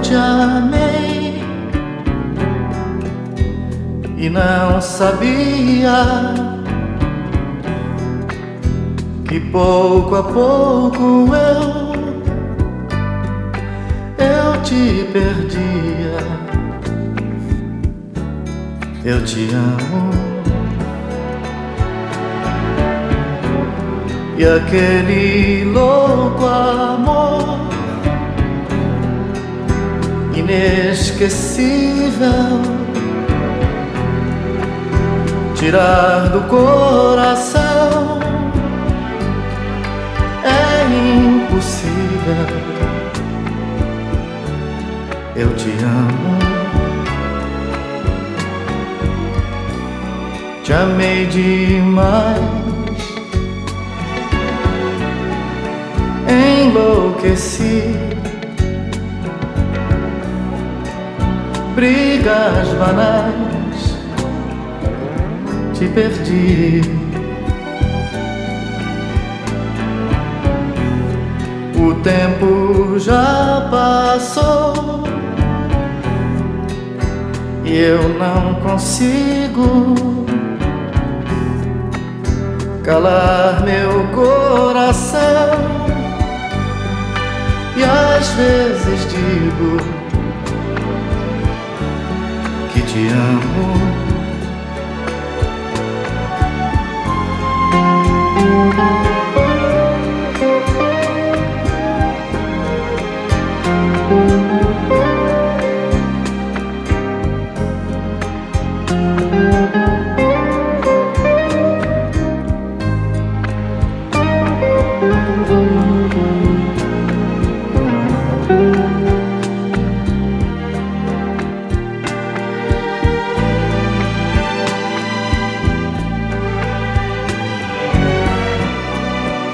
te amei e não sabia que pouco a pouco eu eu te perdia. Eu te amo. E aquele louco amor inesquecível tirar do coração é impossível. Eu te amo, te amei demais, enlouqueci. Brigas banais, te perdi. O tempo já passou e eu não consigo calar meu coração. E às vezes digo 江湖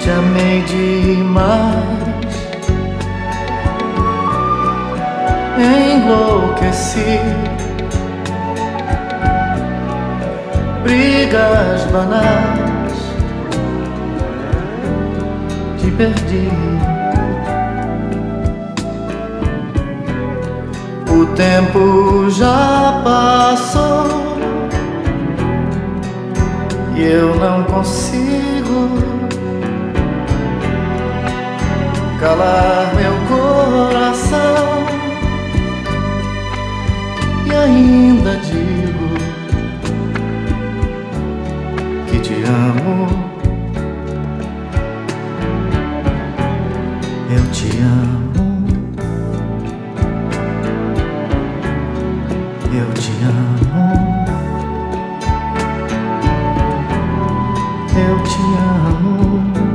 te amei demais, enlouqueci. Brigas banais, te perdi. O tempo já passou e eu não consigo calar meu coração. E ainda digo que te amo. Eu te amo. Eu te amo. Eu te amo.